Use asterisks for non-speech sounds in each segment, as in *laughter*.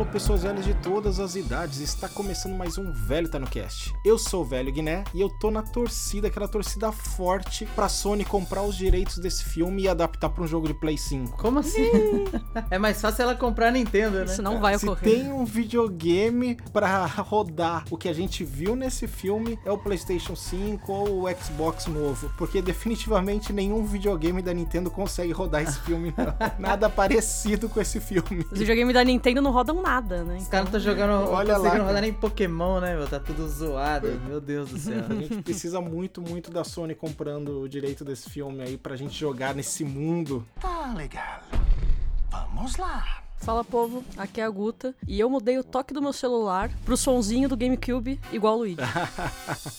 alô, pessoas velhas de todas as idades. Está começando mais um Velho Tá no Cast. Eu sou o Velho Guiné e eu tô na torcida, aquela torcida forte pra Sony comprar os direitos desse filme e adaptar pra um jogo de Play 5. Como assim? *laughs* é mais fácil ela comprar a Nintendo, né? Isso não vai Se ocorrer. tem um videogame pra *laughs* rodar o que a gente viu nesse filme, é o PlayStation 5 ou o Xbox novo. Porque definitivamente nenhum videogame da Nintendo consegue rodar esse filme, não. *laughs* Nada parecido com esse filme. Os videogames da Nintendo não rodam nada, né? Os caras não estão jogando, Olha Olha lá, cara. rodar nem Pokémon, né, meu? Tá tudo zoado. Meu Deus do céu. *laughs* A gente precisa muito, muito da Sony comprando o direito desse filme aí pra gente jogar nesse mundo. Tá legal. Vamos lá. Fala povo, aqui é a Guta e eu mudei o toque do meu celular pro sonzinho do GameCube igual o Luigi. *laughs*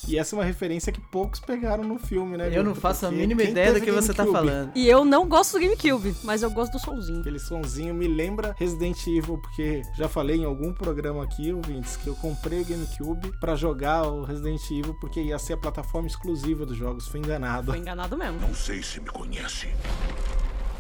E essa é uma referência que poucos pegaram no filme, né? Eu não faço a Porque mínima quem ideia do que você tá GameCube? falando. E eu não gosto do GameCube, mas eu gosto do sonzinho. Aquele sonzinho me lembra Resident Evil, porque já falei em algum programa aqui, ouvintes, que eu comprei o GameCube pra jogar o Resident Evil, porque ia ser a plataforma exclusiva dos jogos. Fui enganado. Tô enganado mesmo. Não sei se me conhece,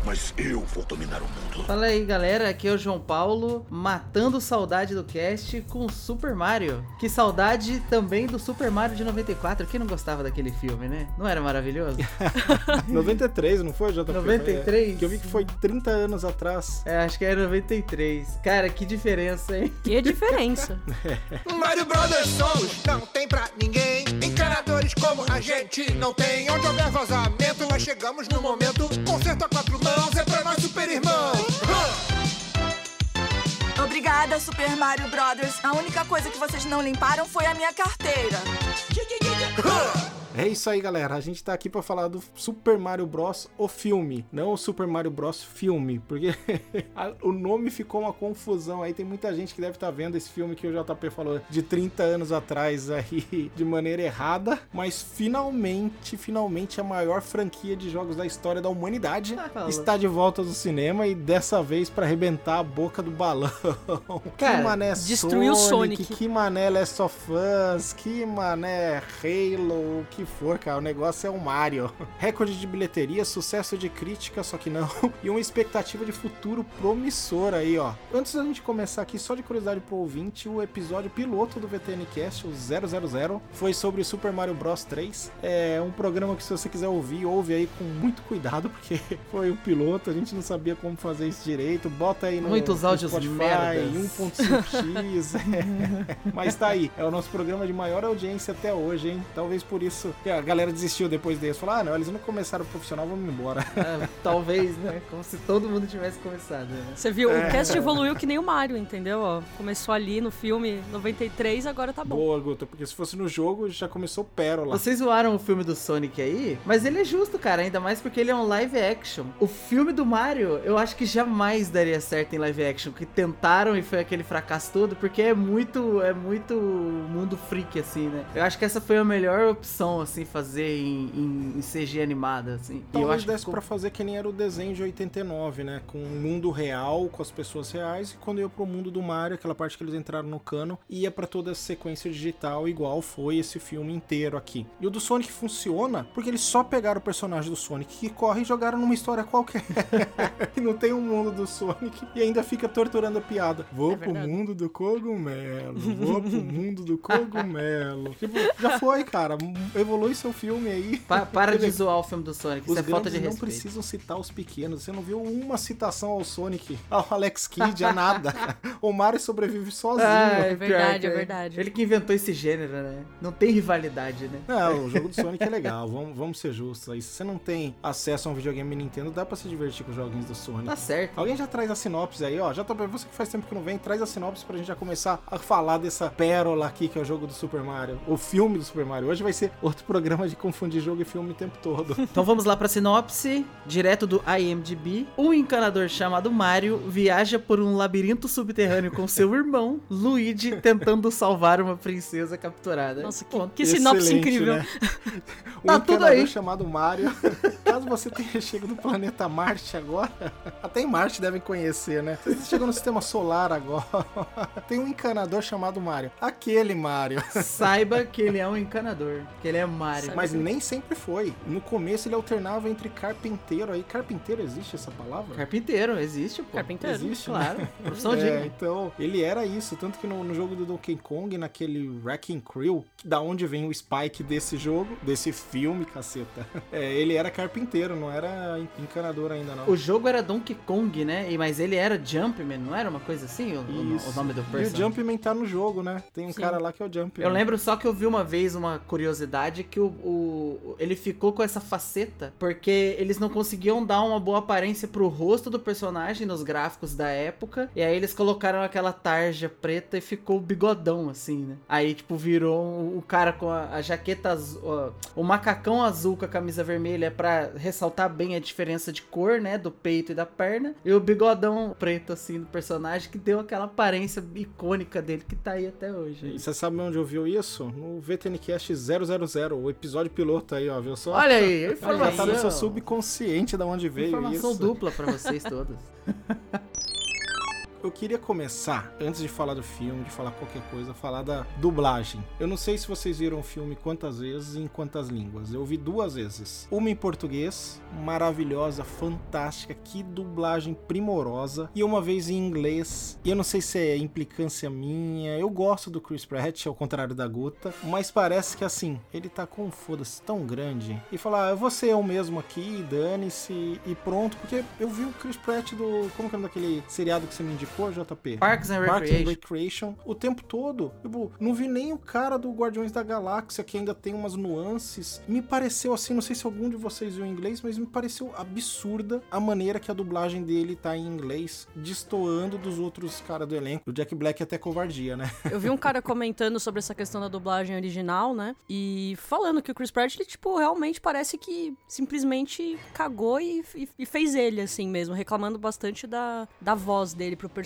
mas eu vou dominar o mundo. Fala aí, galera. Aqui é o João Paulo, matando saudade do cast com Super Mario. Que saudade também do Super Mario de 94. Quem não gostava daquele filme, né? Não era maravilhoso? *laughs* 93, não foi, JP? 93? É, que eu vi que foi 30 anos atrás. É, acho que era 93. Cara, que diferença, hein? Que diferença. *laughs* Mario Brothers somos, não tem pra ninguém. Encanadores como a gente não tem. Onde houver vazamento, nós chegamos no momento. Concerto a quatro mãos é pra nós, super irmão. Obrigada, Super Mario Brothers. A única coisa que vocês não limparam foi a minha carteira. É isso aí, galera. A gente tá aqui pra falar do Super Mario Bros. o filme, não o Super Mario Bros. filme, porque *laughs* o nome ficou uma confusão aí. Tem muita gente que deve estar vendo esse filme que o JP falou de 30 anos atrás aí *laughs* de maneira errada, mas finalmente, finalmente a maior franquia de jogos da história da humanidade Ah, está de volta do cinema e dessa vez pra arrebentar a boca do balão. *laughs* Cara, que mané destruiu o Sonic, Sonic. que mané Last of Us, que mané Halo, o que for, cara. O negócio é o Mario. *laughs* Recorde de bilheteria, sucesso de crítica, só que não. *laughs* E uma expectativa de futuro promissor aí, ó. Antes da gente começar aqui, só de curiosidade pro ouvinte, o episódio piloto do VTNcast, o 000, foi sobre Super Mario Bros 3. É um programa que se você quiser ouvir, ouve aí com muito cuidado, *laughs* porque foi o piloto, a gente não sabia como fazer isso direito. Bota aí no, Muitos no áudios Spotify, merdas. 1.5x. é. Mas tá aí, é o nosso programa de maior audiência até hoje, hein? Talvez por isso que a galera desistiu depois desse. Falou, ah, não, eles não começaram profissional, vamos embora. *laughs* Ah, talvez, né? Como se todo mundo tivesse começado, né? Você viu, É. o cast evoluiu que nem o Mario, entendeu? Ó, começou ali no filme 93, agora tá bom. Boa, Guta, porque se fosse no jogo, já começou pérola. Vocês zoaram o filme do Sonic aí, mas ele é justo, cara, ainda mais porque ele é um live action. O filme do Mario, eu acho que jamais daria certo em live action, que tentaram e foi aquele fracasso todo, porque é muito, é muito mundo freak, assim, né? Eu acho que essa foi a melhor opção, assim, fazer em, em- em CG animada, assim. E eu Talvez acho que desse ficou- pra fazer que nem era o desenho de 89, né? Com o mundo real, com as pessoas reais, e quando ia pro mundo do Mario, aquela parte que eles entraram no cano, ia pra toda a sequência digital, igual foi esse filme inteiro aqui. E o do Sonic funciona porque eles só pegaram o personagem do Sonic que corre e jogaram numa história qualquer. *laughs* e não tem um mundo do Sonic e ainda fica torturando a piada. Vou É pro mundo do cogumelo, vou pro mundo do *laughs* cogumelo. tipo, já foi, cara. Evolui seu filme aí. Pa- *laughs* para de zoar o filme do Sonic, os isso é falta de não respeito. precisam citar os pequenos. Você não viu uma citação ao Sonic, ao Alex Kidd, a *laughs* nada. o Mario sobrevive sozinho. Ah, É verdade, que é verdade. Ele que inventou esse gênero, né? Não tem rivalidade, né? Não, o jogo do *laughs* Sonic é legal, vamos, vamos ser justos aí. Se você não tem acesso a um videogame Nintendo, dá pra se divertir com os joguinhos do Sonic. Tá certo. Alguém já traz a sinopse aí, ó. Já tá você que faz tempo que não vem, traz a sinopse pra gente já começar a falar dessa pérola aqui que é o jogo do Super Mario. O filme do Super Mario. Hoje vai ser outro programa de confundir jogo e filme o tempo todo. *laughs* Então vamos lá pra sinopse, direto do IMDb. Um encanador chamado Mario viaja por um labirinto subterrâneo com seu irmão, Luigi, tentando salvar uma princesa capturada. Nossa, que, que sinopse Excelente, incrível. né? *laughs* Um Tá tudo encanador aí. chamado Mario. *laughs* Caso você tenha chegado no planeta Marte agora, até em Marte devem conhecer, né? Você chegou no sistema solar agora. Tem um encanador chamado Mario. Aquele Mario. Saiba que ele é um encanador, que ele é Mario. Mas nem sempre foi. No começo ele alternava entre carpinteiro aí. Carpinteiro existe essa palavra? Carpinteiro, existe, pô. Carpinteiro. Existe, né? Claro, *laughs* profissão É, digna. então, ele era isso, tanto que no, no jogo do Donkey Kong, naquele Wrecking Crew, da onde vem o Spike desse jogo, desse filme, caceta, *laughs* é, ele era carpinteiro, não era en- encanador ainda não. O jogo era Donkey Kong, né? E- Mas ele era Jumpman, não era uma coisa assim? O, Isso. o nome do E o personagem? Jumpman tá no jogo, né? Tem um Sim. cara lá que é o Jumpman. Eu lembro só que eu vi uma vez uma curiosidade que o, o- ele ficou com essa faceta porque eles não conseguiam dar uma boa aparência pro rosto do personagem nos gráficos da época. E aí eles colocaram aquela tarja preta e ficou bigodão, assim, né? Aí, tipo, virou o, cara com a, a jaqueta azul, o macacão azul com a camisa vermelha pra ressaltar bem a diferença de cor, né? Do peito e da perna. E o bigodão preto, assim, do personagem que deu aquela aparência icônica dele que tá aí até hoje. Você sabe onde ouviu isso? No VTNcast 000, o episódio piloto aí, ó, viu só? Olha aí, Já *laughs* informação. tá no seu subconsciente da onde veio Informação isso. dupla pra vocês todos. *laughs* Eu queria começar, antes de falar do filme, de falar qualquer coisa, falar da dublagem. Eu não sei se vocês viram o filme quantas vezes e em quantas línguas. Eu vi duas vezes. Uma em português, maravilhosa, fantástica, que dublagem primorosa. E uma vez em inglês. E eu não sei se é implicância minha. Eu gosto do Chris Pratt, ao contrário da Guta. Mas parece que assim, ele tá com um foda-se tão grande. E falar, ah, eu vou ser eu mesmo aqui, dane-se e pronto. Porque eu vi o Chris Pratt do. Como que é daquele seriado que você me indicou, JP? Parks and Parks and Recreation. Recreation o tempo todo. Tipo, não vi nem o cara do Guardiões da Galáxia, que ainda tem umas nuances. Me pareceu assim, não sei se algum de vocês viu em inglês, mas me pareceu absurda a maneira que a dublagem dele tá em inglês, destoando dos outros caras do elenco. O Jack Black é até covardia, né? Eu vi um cara comentando sobre essa questão da dublagem original, né? E falando que o Chris Pratt, ele, tipo, realmente parece que simplesmente cagou e, e- e fez ele, assim mesmo, reclamando bastante da, da voz dele pro personagem.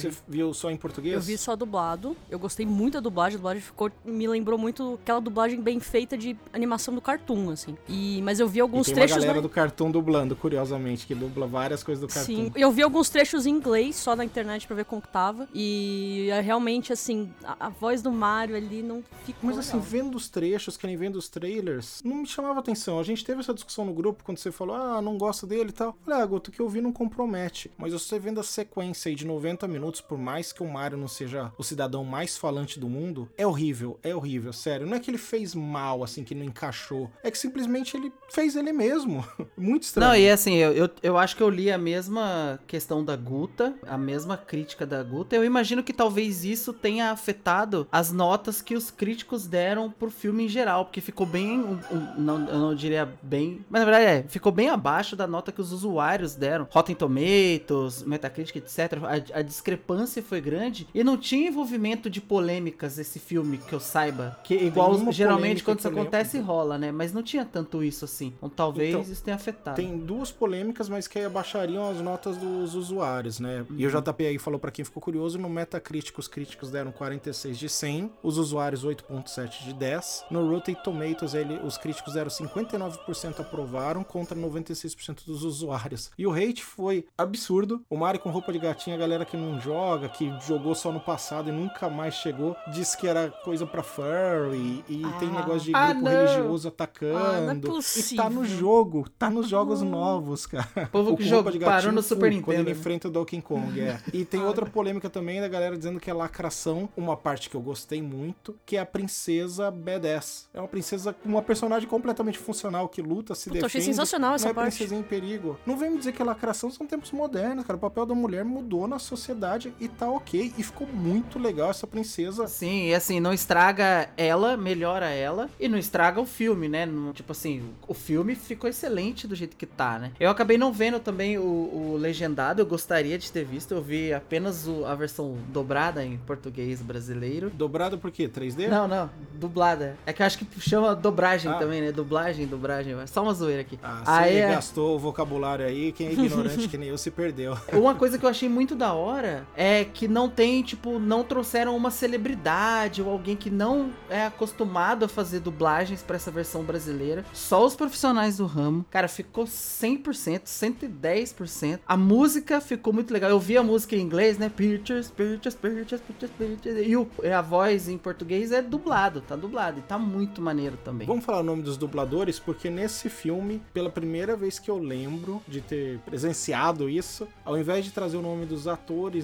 Você viu só em português? Eu vi só dublado. Eu gostei muito da dublagem. A dublagem ficou. Me lembrou muito aquela dublagem bem feita de animação do cartoon, assim. E, mas eu vi E alguns tem trechos. uma galera na- do cartoon dublando, curiosamente, que dubla várias coisas do cartoon. Sim, eu vi alguns trechos em inglês só na internet pra ver como que tava. E é realmente, assim, a, a voz do Mario ali não ficou. Mas assim, legal. vendo os trechos, que nem vendo os trailers, não me chamava atenção. A gente teve essa discussão no grupo quando você falou, ah, não gosto dele e tal. Falei, ah, Guto, o que eu vi não compromete. Mas você vendo a sequência aí de 90 minutos, por mais que o Mario não seja o cidadão mais falante do mundo, é horrível, é horrível, sério. Não é que ele fez mal, assim, que não encaixou. É que simplesmente ele fez ele mesmo. *laughs* Muito estranho. Não, e assim, eu, eu, eu acho que eu li a mesma questão da Guta, a mesma crítica da Guta. Eu imagino que talvez isso tenha afetado as notas que os críticos deram pro filme em geral, porque ficou bem. um- um- não, eu não diria bem. Mas na verdade é, ficou bem abaixo da nota que os usuários deram. Rotten Tomatoes, Metacritic, etc. A, discrepância foi grande e não tinha envolvimento de polêmicas esse filme, que eu saiba. Que igual geralmente quando isso lembro. acontece rola, né? Mas não tinha tanto isso assim. Então talvez Então, isso tenha afetado. Tem duas polêmicas, mas que abaixariam as notas dos usuários, né? E o JP aí falou pra quem ficou curioso, no Metacritic os críticos deram 46 de 100, os usuários 8.7 de 10. No Rotten Tomatoes ele, os críticos deram 59% aprovaram contra 96% dos usuários. E o hate foi absurdo. O Mario com roupa de gatinha, a galera que não joga, que jogou só no passado e nunca mais chegou, disse que era coisa pra furry e tem negócio de Ah, grupo não. religioso Ah, atacando. não é e tá no jogo, tá nos jogos novos, cara. O povo que jogou- parou no Super Quando Nintendo, ele né? enfrenta o Donkey Kong, é. *laughs* E tem outra polêmica também da galera dizendo que é lacração, uma parte que eu gostei muito, que é a princesa Badass. É uma princesa, uma personagem completamente funcional que luta, se Puta, eu defende. achei sensacional essa não é parte. princesinha em perigo. Não vem me dizer que é lacração, são tempos modernos, cara. O papel da mulher mudou na sociedade e tá ok. E ficou muito legal essa princesa. Sim, e assim, não estraga ela, melhora ela, e não estraga o filme, né? Não- tipo assim, o filme ficou excelente do jeito que tá, né? Eu acabei não vendo também o, o legendado, eu gostaria de ter visto, eu vi apenas o- a versão dobrada em português brasileiro. Dobrado por quê? 3D? Não, não, dublada. É que eu acho que chama dobragem Ah. também, né? Dublagem, dublagem. é Só uma zoeira aqui. Ah, Aí você é- gastou o vocabulário aí, quem é ignorante *laughs* que nem eu se perdeu. Uma coisa que eu achei muito da hora é que não tem, tipo, não trouxeram uma celebridade ou alguém que não é acostumado a fazer dublagens pra essa versão brasileira. Só os profissionais do ramo. Cara, ficou 100%, 110%. A música ficou muito legal. Eu vi a música em inglês, né? Pictures, pictures, pictures, pictures, pictures. E o, a voz em português é dublado, tá dublado. E tá muito maneiro também. Vamos falar o nome dos dubladores, porque nesse filme, pela primeira vez que eu lembro de ter presenciado isso, ao invés de trazer o nome dos atores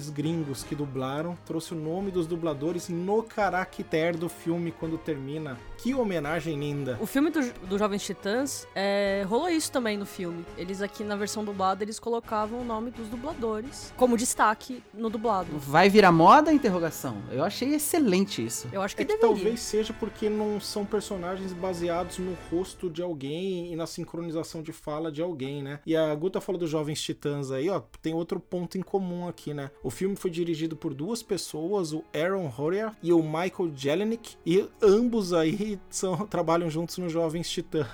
gringos que dublaram, trouxe o nome dos dubladores no caractere do filme quando termina. Que homenagem linda! O filme do, do Jovens Titãs é, rolou isso também no filme. Eles aqui na versão dublada eles colocavam o nome dos dubladores como destaque no dublado. Vai virar moda? Interrogação. Eu achei excelente isso. Eu acho que É que deveria. talvez seja porque não são personagens baseados no rosto de alguém e na sincronização de fala de alguém, né? E a Guta falou dos Jovens Titãs aí, ó, tem outro ponto em comum aqui, né? O filme foi dirigido por duas pessoas, o Aaron Horia e o Michael Jelenic, e ambos aí são, *laughs* trabalham juntos no Jovens Titãs.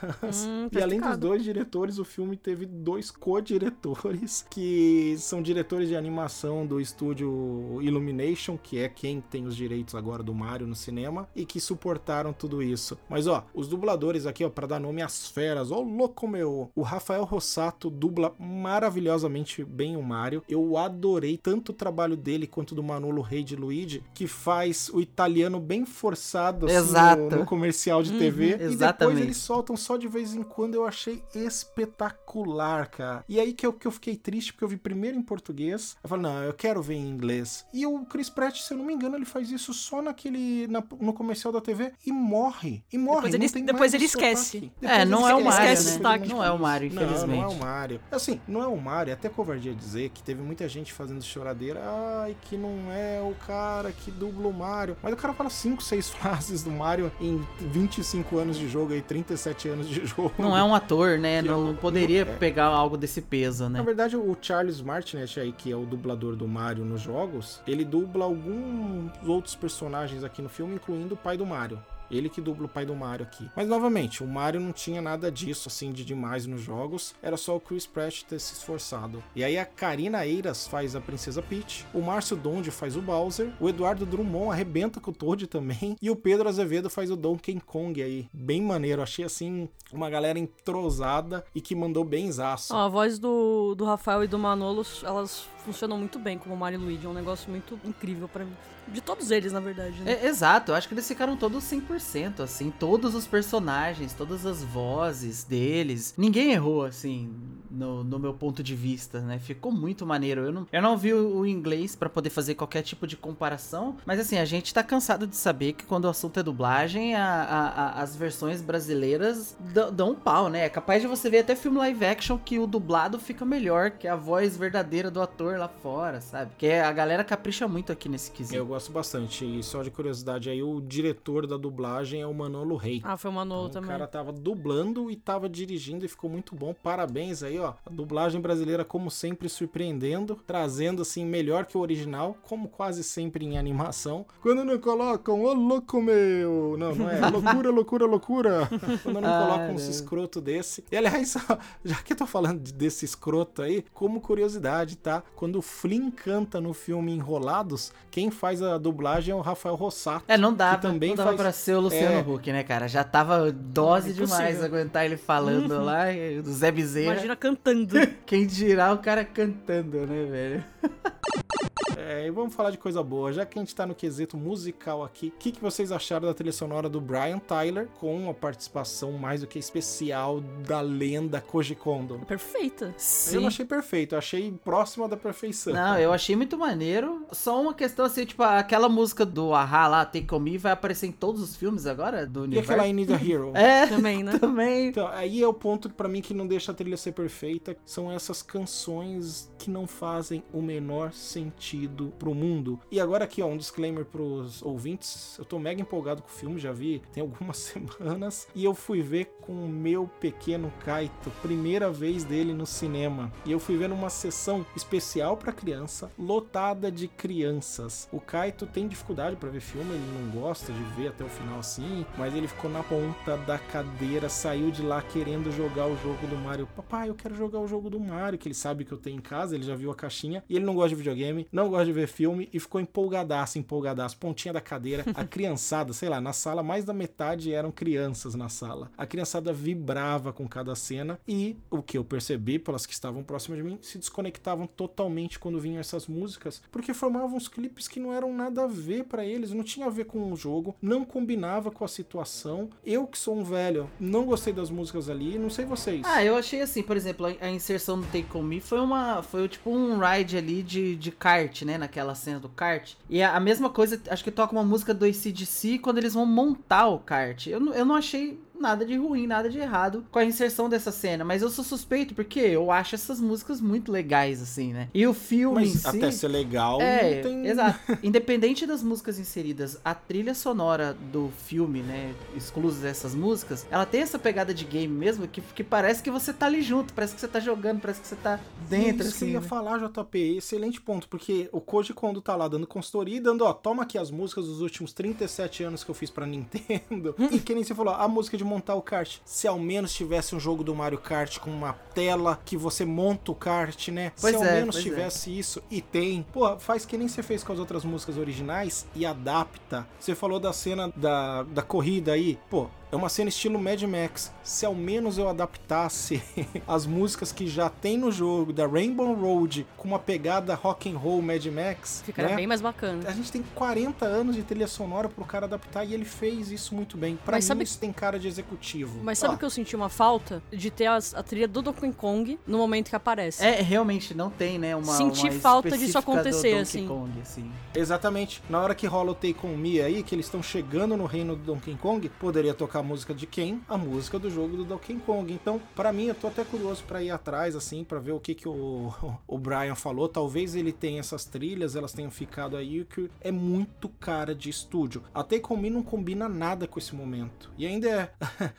Hum, E além dos dois diretores, o filme teve dois co-diretores *laughs* que são diretores de animação do estúdio Illumination, que é quem tem os direitos agora do Mario no cinema, e que suportaram tudo isso. Mas ó, os dubladores aqui, ó, para dar nome às feras, ó, louco meu! O Rafael Rossato dubla maravilhosamente bem o Mario. Eu adorei tanto o trabalho dele quanto do Manolo Rei de Luigi, que faz o italiano bem forçado assim, Exato. no, no comercial de TV. E depois exatamente. eles soltam só de vez em quando. Eu achei espetacular, cara. E aí que eu, que eu fiquei triste, porque eu vi primeiro em português. Eu falei, não, eu quero ver em inglês. E o Chris Pratt, se eu não me engano, ele faz isso só naquele. na- no comercial da TV e morre. E morre. Depois não ele- tem depois ele esquece. Depois É, ele não é o Mario, esquece né? Não é o Mario, não, não infelizmente. é o Mario. Assim, não é o Mario, é até covardia dizer que teve muita gente fazendo choradeira. Ai, que não é o cara que dubla o Mario. Mas o cara fala 5, 6 *laughs* frases do Mario em 25 anos de jogo aí, 37 anos de *laughs* jogo. Não é um ator, né? Que Não eu- poderia é. pegar algo desse peso, né? Na verdade, o Charles Martinet aí, que é o dublador do Mario nos jogos, ele dubla alguns outros personagens aqui no filme, incluindo o pai do Mario. Ele que dubla o pai do Mario aqui. Mas novamente, o Mario não tinha nada disso assim de demais nos jogos. Era só o Chris Pratt ter se esforçado. E aí a Karina Eiras faz a Princesa Peach, o Márcio Donde faz o Bowser, o Eduardo Drummond arrebenta com o Toad também *laughs* e o Pedro Azevedo faz o Donkey Kong aí. Bem maneiro, achei assim uma galera entrosada e que mandou bem zaço. Ó, a voz do, do Rafael e do Manolo, elas funcionam muito bem como Mario e Luigi. É um negócio muito incrível pra mim. De todos eles, na verdade, né? É, exato, eu acho que eles ficaram todos 100%, assim, todos os personagens, todas as vozes deles, ninguém errou, assim, no, no meu ponto de vista, né? Ficou muito maneiro. Eu não, eu não vi o, inglês pra poder fazer qualquer tipo de comparação, mas assim, a gente tá cansado de saber que quando o assunto é dublagem, a- a- a- as versões brasileiras dão um pau, né? É capaz de você ver até filme live action que o dublado fica melhor que a voz verdadeira do ator lá fora, sabe? Que a galera capricha muito aqui nesse quesito. Eu gosto bastante. E só de curiosidade aí, o diretor da dublagem é o Manolo Rei. Ah, foi o Manolo Então, o também. cara tava dublando e tava dirigindo e ficou muito bom. Parabéns aí, ó. A dublagem brasileira, como sempre, surpreendendo, trazendo assim melhor que o original, como quase sempre em animação. Quando não colocam, ô louco meu! Não, não é. *laughs* Loucura, loucura, loucura. Quando não Ai, colocam uns escroto desse. E aliás, *laughs* já que eu tô falando de- desse escroto aí, como curiosidade, tá? Quando o Flynn canta no filme Enrolados, quem faz a dublagem é o Rafael Rossato. É, não dava, que também não dava faz- pra ser o Luciano É. Huck, né, cara? Já tava dose Impossível. demais aguentar ele falando lá, e do Zé Bezerra. Imagina cantando. *laughs* Quem dirá o cara cantando, né, velho? *laughs* É, e vamos falar de coisa boa. Já que a gente tá no quesito musical aqui, o que, que vocês acharam da trilha sonora do Brian Tyler com a participação mais do que especial da lenda Koji Kondo? Perfeita. Eu Sim. não achei perfeito, eu achei próxima da perfeição. Não, eu achei muito maneiro. Só uma questão assim, tipo, aquela música do Ahá lá, Take On Me, vai aparecer em todos os filmes agora do E universo. aquela I Need a *laughs* Hero? É, *laughs* Também, né? também. Então, aí é o ponto pra mim que não deixa a trilha ser perfeita, são essas canções que não fazem o menor sentido. Pro mundo. E agora aqui, ó, um disclaimer pros ouvintes. Eu tô mega empolgado com o filme, já vi tem algumas *laughs* semanas. E eu fui ver com o meu pequeno Kaito, primeira vez dele no cinema. E eu fui ver numa sessão especial para criança, lotada de crianças. O Kaito tem dificuldade para ver filme, ele não gosta de ver até o final assim, mas ele ficou na ponta da cadeira, saiu de lá querendo jogar o jogo do Mario. Papai, eu quero jogar o jogo do Mario, que ele sabe que eu tenho em casa, ele já viu a caixinha, e ele não gosta de videogame, não gosta de ver filme e ficou empolgadaço, empolgadaço, pontinha da cadeira, a *laughs* criançada, sei lá, na sala mais da metade eram crianças na sala. A criançada vibrava com cada cena e o que eu percebi pelas que estavam próximas de mim se desconectavam totalmente quando vinham essas músicas, porque formavam uns clipes que não eram nada a ver para eles, não tinha a ver com o jogo, não combinava com a situação. Eu que sou um velho, não gostei das músicas ali, não sei vocês. Ah, eu achei assim, por exemplo, a inserção do Take On Me foi uma foi tipo um ride ali de, de kart, né, naquela cena do kart. E a, a mesma coisa, acho que toca uma música do ACDC quando eles vão montar o kart. Eu, eu não achei nada de ruim, nada de errado com a inserção dessa cena. Mas eu sou suspeito porque eu acho essas músicas muito legais, assim, né? E o filme. Mas si, até ser legal, é, não tem. Exato. *laughs* Independente das músicas inseridas, a trilha sonora do filme, né? Exclusa dessas músicas, ela tem essa pegada de game mesmo que, que parece que você tá ali junto, parece que você tá jogando, parece que você tá dentro, Isso assim. que eu ia né? falar, JP, excelente ponto, porque o Koji Kondo tá lá dando consultoria e dando, ó, toma aqui as músicas dos últimos 37 anos que eu fiz pra Nintendo. *laughs* e que nem você falou, a música de montar o kart. Se ao menos tivesse um jogo do Mario Kart com uma tela que você monta o kart, né? Pois Se ao é, menos é. tivesse isso, e tem, pô, faz que nem você fez com as outras músicas originais e adapta. Você falou da cena da, da corrida aí, pô. É uma cena estilo Mad Max. Se ao menos eu adaptasse *laughs* as músicas que já tem no jogo da Rainbow Road com uma pegada rock and roll Mad Max, Ficaria né? bem mais bacana. A gente tem 40 anos de trilha sonora pro cara adaptar e ele fez isso muito bem. Pra Mas mim sabe- isso tem cara de executivo. Mas sabe Ó, que eu senti uma falta? De ter as- a trilha do Donkey Kong no momento que aparece. É, realmente não tem, né? Uma, Senti uma falta disso do acontecer, Donkey assim. Kong, assim. Exatamente. Na hora que rola o Take On Me aí, que eles estão chegando no reino do Donkey Kong, poderia tocar a música de quem? A música do jogo do Donkey Kong. Então, pra mim, eu tô até curioso pra ir atrás, assim, pra ver o que que o, *laughs* o Brian falou. Talvez ele tenha essas trilhas, elas tenham ficado aí, que é muito cara de estúdio. A Take não combina nada com esse momento. E ainda é... *laughs*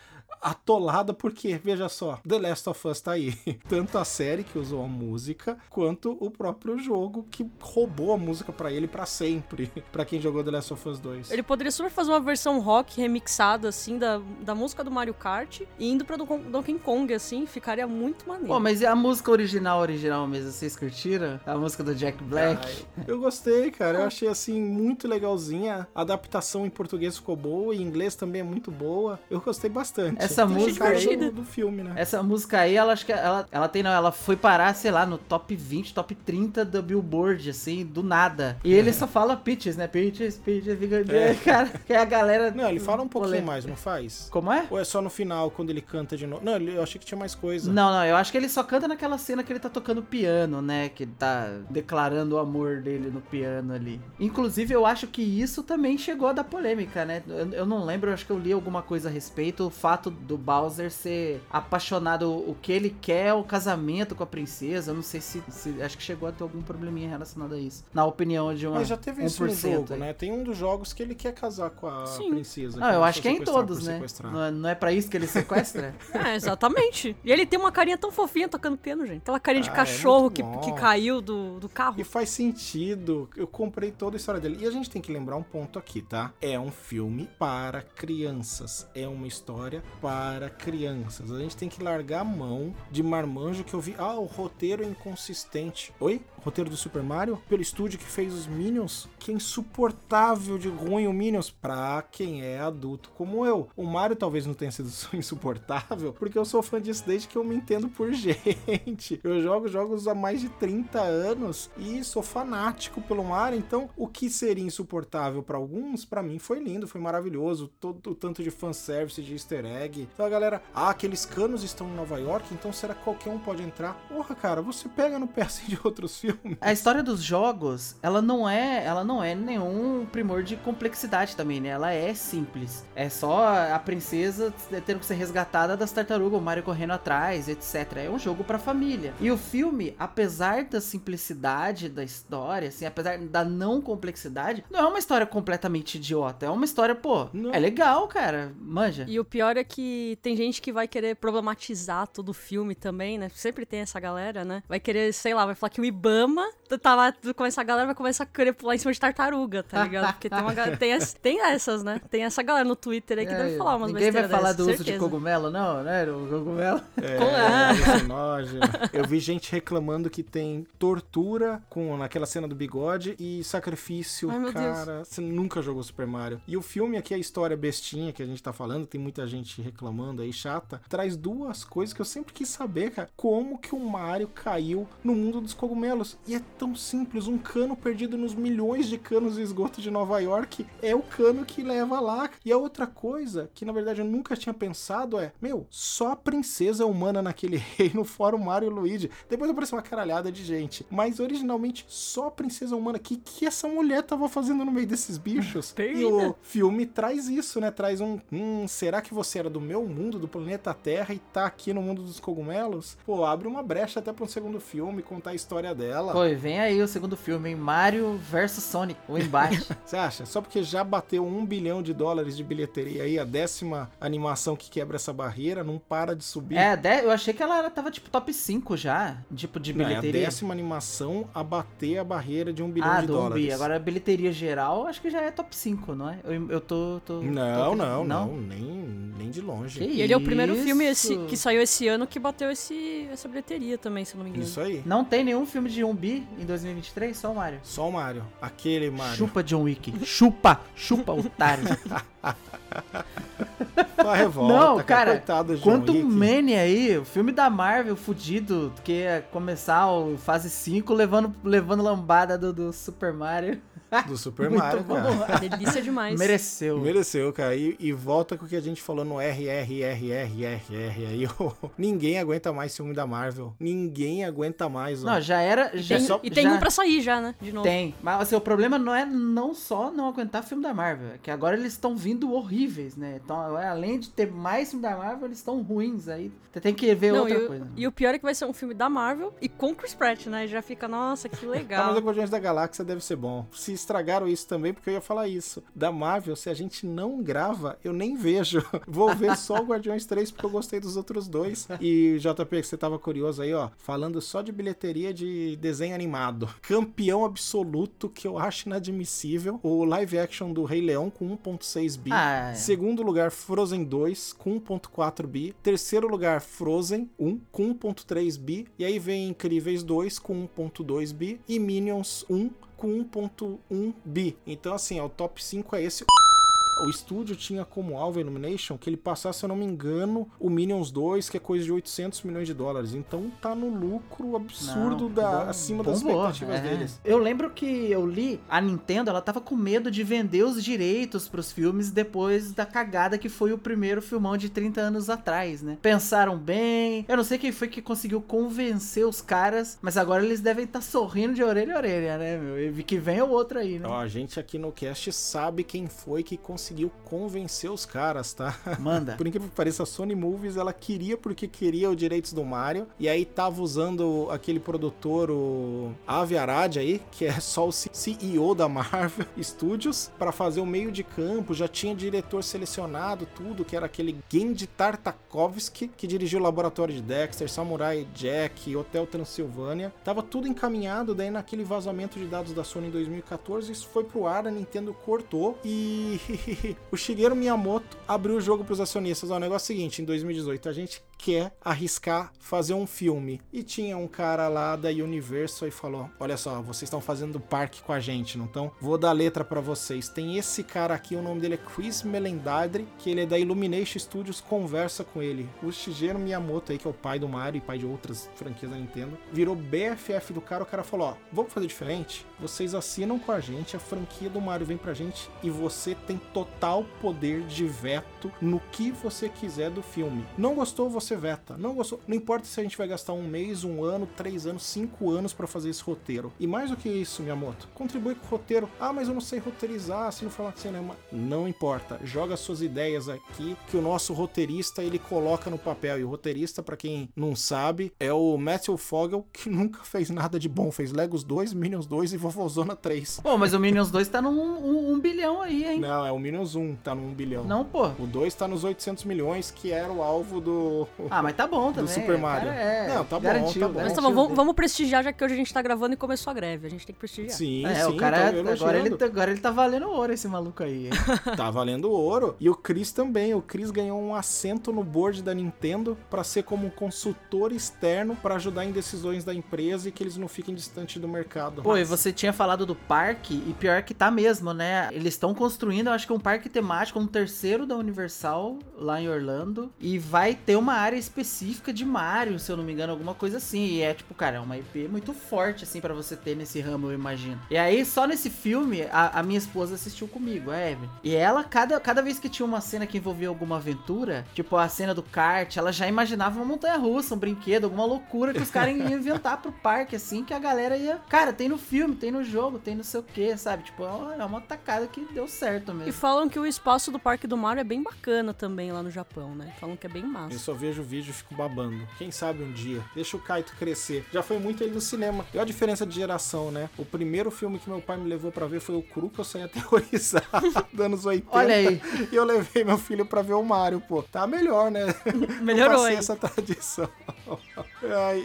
atolada porque, veja só, The Last of Us tá aí. *laughs* Tanto a série que usou a música, quanto o próprio jogo que roubou a música pra ele pra sempre. *laughs* Pra quem jogou The Last of Us 2. Ele poderia super fazer uma versão rock remixada, assim, da, da música do Mario Kart e indo pra Don- Donkey Kong, assim, ficaria muito maneiro. Pô, mas e a música original, original mesmo? Vocês curtiram? A música do Jack Black? Ai, eu gostei, cara. Eu achei assim muito legalzinha. A adaptação em português ficou boa, em inglês também é muito boa. Eu gostei bastante. Essa Tem música aí- do, do filme, né? Essa música aí, ela acho que ela, ela tem, não, ela foi parar, sei lá, no top 20, top 30 do Billboard, assim, do nada. E ele só fala Peaches, né? Peaches, Peaches. É. *laughs* Cara, que é a galera. Não, ele fala um pouquinho Polêmica. mais, não faz? Como é? Ou é só no final, quando ele canta de novo? Não, eu achei que tinha mais coisa. Não, não, eu acho que ele só canta naquela cena que ele tá tocando piano, né? Que ele tá declarando o amor dele no piano ali. Inclusive, eu acho que isso também chegou a dar polêmica, né? Eu, eu não lembro, eu acho que eu li alguma coisa a respeito. O fato do Bowser ser apaixonado, o que ele quer é o casamento com a princesa. Eu não sei se, se- Acho que chegou a ter algum probleminha relacionado a isso. Na opinião de uma. Mas já teve isso no 1% jogo, aí. né? Tem um dos jogos que ele quer casar com a Sim. princesa. Não, eu não acho que é em todos, né? sequestrar. Não é, não é pra isso que ele sequestra? *laughs* É, exatamente. E ele tem uma carinha tão fofinha tocando piano, gente. Aquela carinha de Ah, é cachorro muito que, que caiu do, do carro. E faz sentido. Eu comprei toda a história dele. E a gente tem que lembrar um ponto aqui, tá? É um filme para crianças. É uma história para crianças. A gente tem que largar a mão de marmanjo que eu vi. Ah, o roteiro é inconsistente. Oi? Roteiro do Super Mario? Pelo estúdio que fez os Minions? Que é insuportável de ruim o Minions pra quem é adulto como eu. O Mario talvez não tenha sido *laughs* insuportável, porque eu sou fã disso desde que eu me entendo por *laughs* gente. Eu jogo jogos há mais de 30 anos e sou fanático pelo Mario, então o que seria insuportável pra alguns, pra mim foi lindo, foi maravilhoso. Todo o tanto de fanservice, de easter egg, segue. Então a galera, ah, aqueles canos estão em Nova York, então será que qualquer um pode entrar? Porra, cara, você pega no pé *laughs* assim de outros filmes. A história dos jogos, ela não é, ela não é nenhum primor de complexidade também, né? Ela é simples. É só a princesa tendo que ser resgatada das tartarugas, o Mario correndo atrás, etc. É um jogo pra família. E o filme, apesar da simplicidade da história, assim, apesar da não complexidade, não é uma história completamente idiota. É uma história, pô, Não. é legal, cara. Manja. E o pior é que tem gente que vai querer problematizar todo o filme também, né? Sempre tem essa galera, né? Vai querer, sei lá, vai falar que o Ibama tá lá, começa a galera vai começar a querer pular em cima de tartaruga, tá ligado? Porque tem, uma, *laughs* tem, as- tem essas, né? Tem essa galera no Twitter aí que deve falar umas Ninguém vai besteiras falar dessas, do uso de cogumelo, não, né? O cogumelo. É, Com- alucinógeno. *laughs* Eu vi gente reclamando que tem tortura com naquela cena do bigode e sacrifício, Ai, meu cara. Você nunca jogou Super Mario. E o filme aqui, a história bestinha que a gente tá falando, tem muita gente reclamando aí, chata, traz duas coisas que eu sempre quis saber, cara. Como que o Mario caiu no mundo dos cogumelos? E é tão simples, um cano perdido nos milhões de canos de esgoto de Nova York é o cano que leva lá. E a outra coisa, que na verdade eu nunca tinha pensado, é: meu, só a princesa humana naquele *laughs* reino, fora o Mario e o Luigi. Depois apareceu uma caralhada de gente. Mas originalmente só a princesa humana. O que, que essa mulher tava fazendo no meio desses bichos? *laughs* e Perdida. o filme traz isso, né? Traz um. Hum, será que você era do meu mundo, do planeta Terra, e tá aqui no mundo dos cogumelos? Pô, abre uma brecha até pra um segundo filme, contar a história dela. Pô, e vem aí o segundo filme, hein? Mario vs Sonic, o embate. *laughs* Você acha? Só porque já bateu um bilhão de dólares de bilheteria aí, a décima animação que quebra essa barreira, não para de subir. é, eu achei que ela tava tipo top 5 já, tipo de Não, é a bilheteria. décima animação a bater a barreira de um bilhão ah, de dólares. Umbi. Agora a bilheteria geral, acho que já é top 5, não é? Eu, eu tô, tô- Não, tô- não, não, nem, nem de longe. Que E ele é o primeiro filme esse- que saiu esse ano que bateu esse, essa bilheteria também, se eu não me engano. Isso aí. Não tem nenhum filme de Umbi em 2023, só o Mario. Só o Mario. Aquele Mario. Chupa John Wick. Chupa, chupa, otário. *laughs* Só a revolta, Não, cara, Coitado Quantum Wick. Mania aí, o filme da Marvel fudido, que ia começar o fase 5 levando, levando lambada do, do Super Mario. Do Super Muito Mario, bom. cara. Delícia demais. Mereceu. Mereceu, cara. E, e volta com o que a gente falou no RRRRRR aí. *laughs* Ninguém aguenta mais filme da Marvel. Ninguém aguenta mais, ó. Não, já era. Já, Tem- só- e tem já- um pra sair já, né? De novo. Tem. Mas assim, o problema não é não só não aguentar filme da Marvel, é que agora eles estão vindo horríveis, né? Então, agora, além de ter mais filme da Marvel, eles estão ruins aí. Você tem que ver Não, outra e, o- coisa. e o pior é que vai ser um filme da Marvel e com Chris Pratt, né? Já fica, nossa, que *laughs* Ah, mas legal. o Guardiões da Galáxia deve ser bom. Se estragaram isso também, porque eu ia falar isso. Da Marvel, se a gente não grava, eu nem vejo. *laughs* Vou ver só o Guardiões 3, porque eu gostei dos outros dois. E, JP, que você tava curioso aí, ó, falando só de bilheteria de desenho animado. Campeão absoluto, que eu acho inadmissível. O live action do Rei Leão com 1.6 bi. Ah, é. Segundo lugar, Frozen 2 com 1.4 bi. Terceiro lugar, Frozen 1 com 1.3 bi. E aí vem Incríveis 2 com 1.2 bi. E Minions 1 com 1.1 bi. Então, assim, ó, o top 5 é esse. O estúdio tinha como alvo a Illumination que ele passasse, se eu não me engano, o Minions 2, que é coisa de 800 milhões de dólares. Então tá no lucro absurdo Não, da, bom- acima das bombou, expectativas é. deles. Eu lembro que eu li a Nintendo, ela tava com medo de vender os direitos pros filmes depois da cagada que foi o primeiro filmão de 30 anos atrás, né? Pensaram bem. Eu não sei quem foi que conseguiu convencer os caras, mas agora eles devem estar sorrindo de orelha a orelha, né, meu? E que vem o outro aí, né? Ó, a gente aqui no cast sabe quem foi que conseguiu convencer os caras, tá? Manda. *laughs* Por incrível que pareça, a Sony Movies ela queria porque queria os direitos do Mario e aí tava usando aquele produtor, o Avi Arad aí, que é só o CEO da Marvel *laughs* Studios, para fazer o meio de campo. Já tinha diretor selecionado, tudo, que era aquele Gendy Tartakovsky, que dirigiu o Laboratório de Dexter, Samurai Jack, Hotel Transilvânia. Tava tudo encaminhado, daí naquele vazamento de dados da Sony em 2014, isso foi pro ar, a Nintendo cortou e *laughs* *laughs* o Shigeru Miyamoto abriu o jogo pros acionistas. Ó, o negócio é o seguinte, em 2018 a gente quer arriscar fazer um filme. E tinha um cara lá da Universal e falou: Olha só, vocês estão fazendo parque com a gente, não estão? Vou dar letra pra vocês. Tem esse cara aqui, o nome dele é Chris Melendadri, que ele é da Illumination Studios, conversa com ele. O Shigeru Miyamoto aí, que é o pai do Mario e pai de outras franquias da Nintendo, virou BFF do cara. O cara falou: Ó, vamos fazer diferente? Vocês assinam com a gente, a franquia do Mario vem pra gente e você tem total poder de veto no que você quiser do filme. Não gostou, você veta. Não gostou, não importa se a gente vai gastar um mês, um ano, três anos, cinco anos para fazer esse roteiro. E mais do que isso, Miyamoto, contribui com o roteiro. Ah, mas eu não sei roteirizar, se não falar de cinema. Não importa, joga suas ideias aqui que o nosso roteirista ele coloca no papel. E o roteirista, para quem não sabe, é o Matthew Fogel, que *laughs* nunca fez nada de bom. Fez Legos 2, Minions 2 e Vovozona 3. Pô, mas o Minions 2 tá num um, um bilhão aí, hein? Não, é o Minions 1, tá num bilhão. Não, pô. O 2 tá nos 800 milhões, que era o alvo do. Ah, mas tá bom também. Super Mario. É, Não, tá bom, garantiu, tá bom. Mas tá bom, vamos, vamos prestigiar, já que hoje a gente tá gravando e começou a greve. A gente tem que prestigiar. Sim, É, sim, o cara, tô agora elogiando. ele, tá- agora ele tá valendo ouro, esse maluco aí. hein? *laughs* Tá valendo ouro. E o Chris também. O Chris ganhou um assento no board da Nintendo pra ser como um consultor externo pra ajudar em decisões da empresa e que eles não fiquem distante do mercado. Pô, e você tinha falado do parque, e pior que tá mesmo, né? Eles estão construindo, eu acho que um parque temático, um terceiro da Universal, lá em Orlando. E vai ter uma área específica de Mario, se eu não me engano, alguma coisa assim. E é tipo, cara, é uma IP muito forte, assim, pra você ter nesse ramo, eu imagino. E aí, só nesse filme, a, a minha esposa assistiu comigo, a Evelyn. E ela, cada, cada vez que tinha uma cena que envolvia alguma aventura, tipo a cena do kart, ela já imaginava uma montanha russa, um brinquedo, alguma loucura que os caras *laughs* iam inventar pro parque, assim, que a galera ia. Cara, tem no filme, tem no jogo, tem não sei o que, sabe? Tipo, é uma tacada que deu certo E mesmo. falam que o espaço do Parque do Mario é bem bacana também lá no Japão, né? Falam que é bem Eu massa. só vejo o vídeo e fico babando. Quem sabe um dia. Deixa o Kaito crescer. Já foi muito ele no cinema. E a diferença de geração, né? O primeiro filme que meu pai me levou pra ver foi o Cru, que eu saí aterrorizado, *laughs* anos 80. Olha aí. E eu levei meu filho pra ver o Mario, pô. Tá melhor, né? *laughs* Melhorou, hein? essa tradição. *laughs*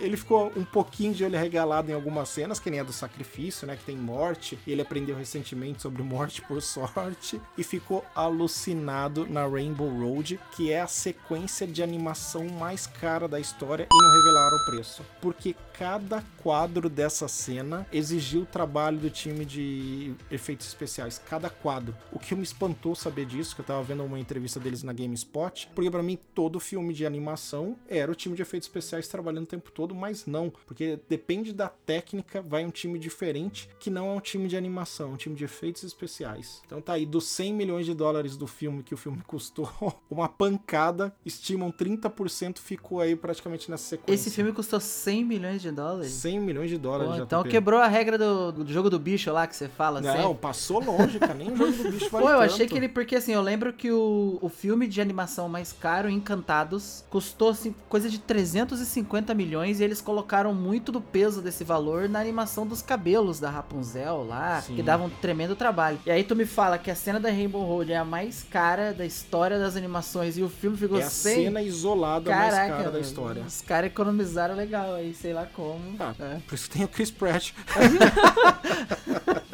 Ele ficou um pouquinho de olho regalado em algumas cenas, que nem a do sacrifício, né? Que tem morte. Ele aprendeu recentemente sobre morte por sorte. E ficou alucinado na Rainbow Road, que é a sequência de animação mais cara da história. E não revelaram o preço. Porque cada quadro dessa cena exigiu o trabalho do time de efeitos especiais. Cada quadro. O que me espantou saber disso, que eu tava vendo uma entrevista deles na GameSpot, porque pra mim todo filme de animação era o time de efeitos especiais trabalhando tempo todo, mas não, porque depende da técnica, vai um time diferente que não é um time de animação, é um time de efeitos especiais. Então tá aí, dos 100 milhões de dólares do filme que o filme *laughs* custou, uma pancada, estimam 30% ficou aí praticamente nessa sequência. Esse filme custou 100 milhões de dólares. 100 milhões de Pô, dólares já então quebrou a regra do, do jogo do bicho lá que você fala Não, sempre. passou longe, cara. Nem o jogo do bicho *laughs* vale Pô, eu tanto. achei que ele. Porque assim, eu lembro que o, o filme de animação mais caro, Encantados, custou assim, coisa de 350 milhões e eles colocaram muito do peso desse valor na animação dos cabelos da Rapunzel lá, Sim. que dava um tremendo trabalho. E aí tu me fala que a cena da Rainbow Road é a mais cara da história das animações e o filme ficou É a sem. cena isolada Caraca, mais cara da história. Os caras economizaram legal aí, sei lá como. Ah, É. Por isso tem o Chris Pratt. *laughs*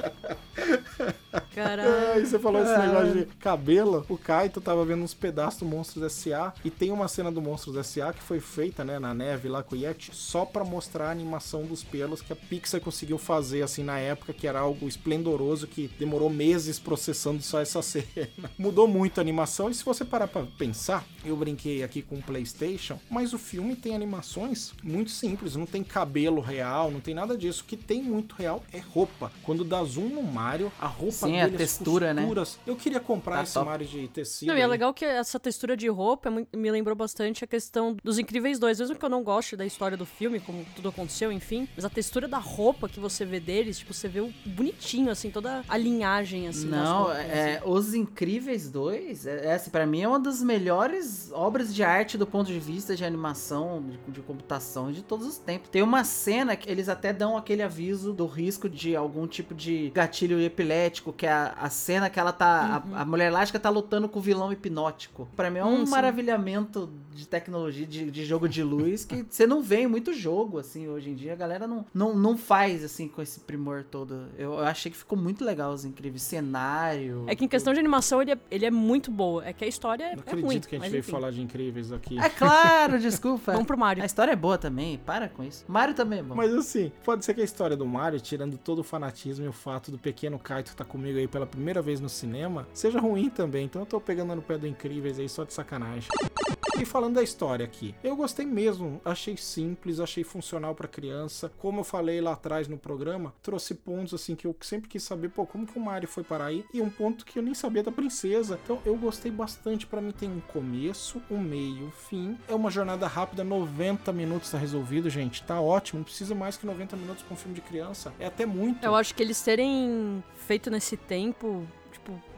Caralho. Aí você falou esse negócio de cabelo. O Kaito tava vendo uns pedaços do Monstros S.A. E tem uma cena do Monstros S.A. que foi feita, né, na neve lá com o Yeti, só pra mostrar a animação dos pelos que a Pixar conseguiu fazer, assim, na época, que era algo esplendoroso, que demorou meses processando só essa *laughs* cena. Mudou muito a animação. E se você parar pra pensar, eu brinquei aqui com o PlayStation, mas o filme tem animações muito simples, não tem cabelo real, não tem nada disso. O que tem muito real é roupa. Quando dá zoom no Mario, a roupa Sim, a textura, né? costuras. Eu queria comprar Tá esse top. Mario de tecido. Não, e é legal que essa textura de roupa é me lembrou bastante a questão dos Incríveis 2. Mesmo que eu não goste da história do filme, como tudo aconteceu, enfim. Mas a textura da roupa que você vê deles, tipo, você vê o bonitinho, assim, toda a linhagem, assim. Não, roupas, é, Os Incríveis 2, é, é, assim, pra mim é uma das melhores obras de arte do ponto de vista de animação, de, de computação de todos os tempos. Tem uma cena que eles até dão aquele aviso do risco de algum tipo de gatilho epilético, que é a, a cena que ela tá. A, a mulher elástica tá lutando com o vilão hipnótico. Pra mim é um Hum, sim. maravilhamento de tecnologia, de, de jogo de luz, que *laughs* você não vê em muito jogo, assim, hoje em dia. A galera não, não, não faz, assim, com esse primor todo. Eu, eu achei que ficou muito legal os incríveis. Cenário. É que em questão de animação ele é, ele é muito boa. É que a história é, Não é ruim. acredito que a gente veio enfim. falar de incríveis aqui. É claro, *laughs* desculpa. Vamos pro Mario. A história é boa também, para com isso. Mario também é bom. Mas assim, pode ser que a história do Mario, tirando todo o fanatismo e o fato do pequeno Kaito estar comigo aí pela primeira vez no cinema, seja ruim também. Então eu tô pegando no pé do Incríveis aí só de sacanagem. E falando da história aqui, eu gostei mesmo, achei simples, achei funcional pra criança. Como eu falei lá atrás no programa, trouxe pontos assim que eu sempre quis saber, pô, como que o Mario foi parar aí? E um ponto que eu nem sabia da princesa. Então eu gostei bastante, Pra mim tem um começo, um meio, um fim. É uma jornada rápida, 90 minutos tá resolvido, gente. Tá ótimo, não precisa mais que 90 minutos pra um filme de criança. É até muito. Eu acho que eles terem feito nesse tempo,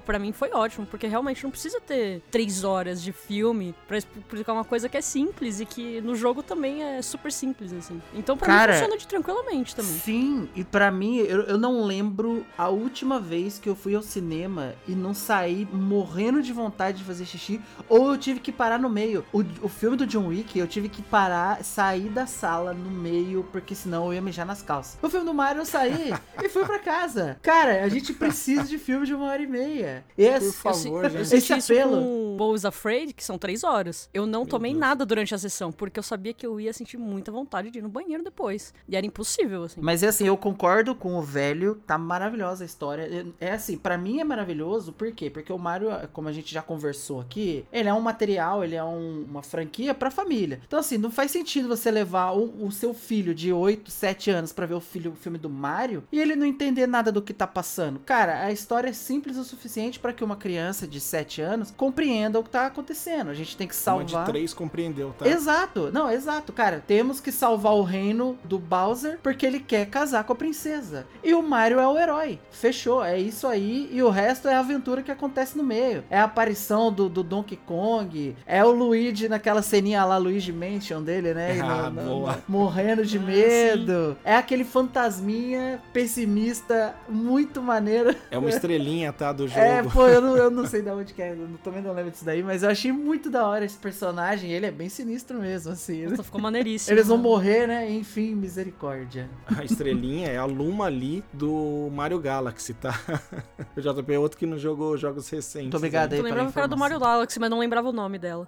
pra mim foi ótimo, porque realmente não precisa ter três horas de filme pra explicar uma coisa que é simples e que no jogo também é super simples, assim. Então pra Cara, mim funciona de tranquilamente também. Sim, e pra mim, eu, eu não lembro a última vez que eu fui ao cinema e não saí morrendo de vontade de fazer xixi, ou eu tive que parar no meio. O, o filme do John Wick, eu tive que parar, sair da sala no meio, porque senão eu ia mijar nas calças. O filme do Mario eu saí *laughs* e fui pra casa. Cara, a gente precisa de filme de uma hora e meia. Esse, Por favor, eu, gente. eu Esse apelo. com Bowls Afraid, que são três horas. Eu não tomei Deus. nada durante a sessão, porque eu sabia que eu ia sentir muita vontade de ir no banheiro depois. E era impossível, assim. Mas é assim, eu concordo com o velho, tá maravilhosa a história. É assim, pra mim é maravilhoso, por quê? Porque o Mario, como a gente já conversou aqui, ele é um material, ele é um- uma franquia pra família. Então assim, não faz sentido você levar o, o seu filho de 8, 7 anos pra ver o, filho, o filme do Mario e ele não entender nada do que tá passando. Cara, a história é simples o suficiente pra que uma criança de 7 anos compreenda o que tá acontecendo. A gente tem que Uma de salvar... três compreendeu, tá? Exato, não, exato, cara. Temos que salvar o reino do Bowser porque ele quer casar com a princesa. E o Mario é o herói. Fechou, é isso aí. E o resto é a aventura que acontece no meio. É a aparição do, do Donkey Kong. É o Luigi naquela ceninha lá, Luigi Mansion dele, né? Ah, no- no- boa. no- morrendo de Ah, medo. É aquele fantasminha pessimista muito maneiro. É uma *laughs* estrelinha, tá? Do jogo. É, pô, eu não, eu não *laughs* sei de onde que é, eu também não lembro disso daí, mas eu achei muito da hora esse personagem, ele é bem sinistro mesmo, assim. Nossa, ficou maneiríssimo. Eles vão morrer, né? Enfim, misericórdia. A *laughs* estrelinha é a Luma ali do Mario Galaxy, tá? *laughs* O JP é outro que não jogou jogos recentes. Muito obrigado aí Eu lembrava que era do Mario. Galaxy, mas não lembrava o nome dela.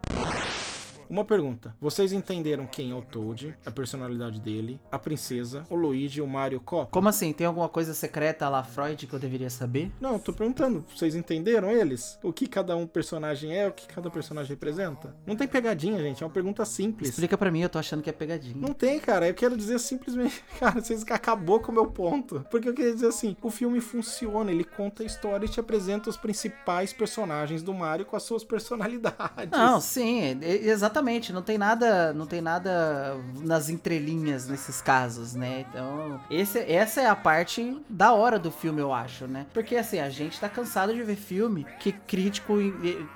Uma pergunta. Vocês entenderam quem é o Toad, a personalidade dele, a princesa, o Luigi o Mario Copa? Como assim? Tem alguma coisa secreta lá, Freud, que eu deveria saber? Não, eu tô perguntando. Vocês entenderam eles? O que cada um personagem é, o que cada personagem representa? Não tem pegadinha, gente. É uma pergunta simples. Explica pra mim, eu tô achando que é pegadinha. Não tem, cara. Eu quero dizer simplesmente, *laughs* cara, vocês acabou com o meu ponto. Porque eu queria dizer assim, o filme funciona, ele conta a história e te apresenta os principais personagens do Mario com as suas personalidades. Não, sim, é- exatamente. Não tem nada, não tem nada nas entrelinhas nesses casos, né? Então, esse, essa é a parte da hora do filme, eu acho, né? Porque assim, a gente tá cansado de ver filme que crítico e,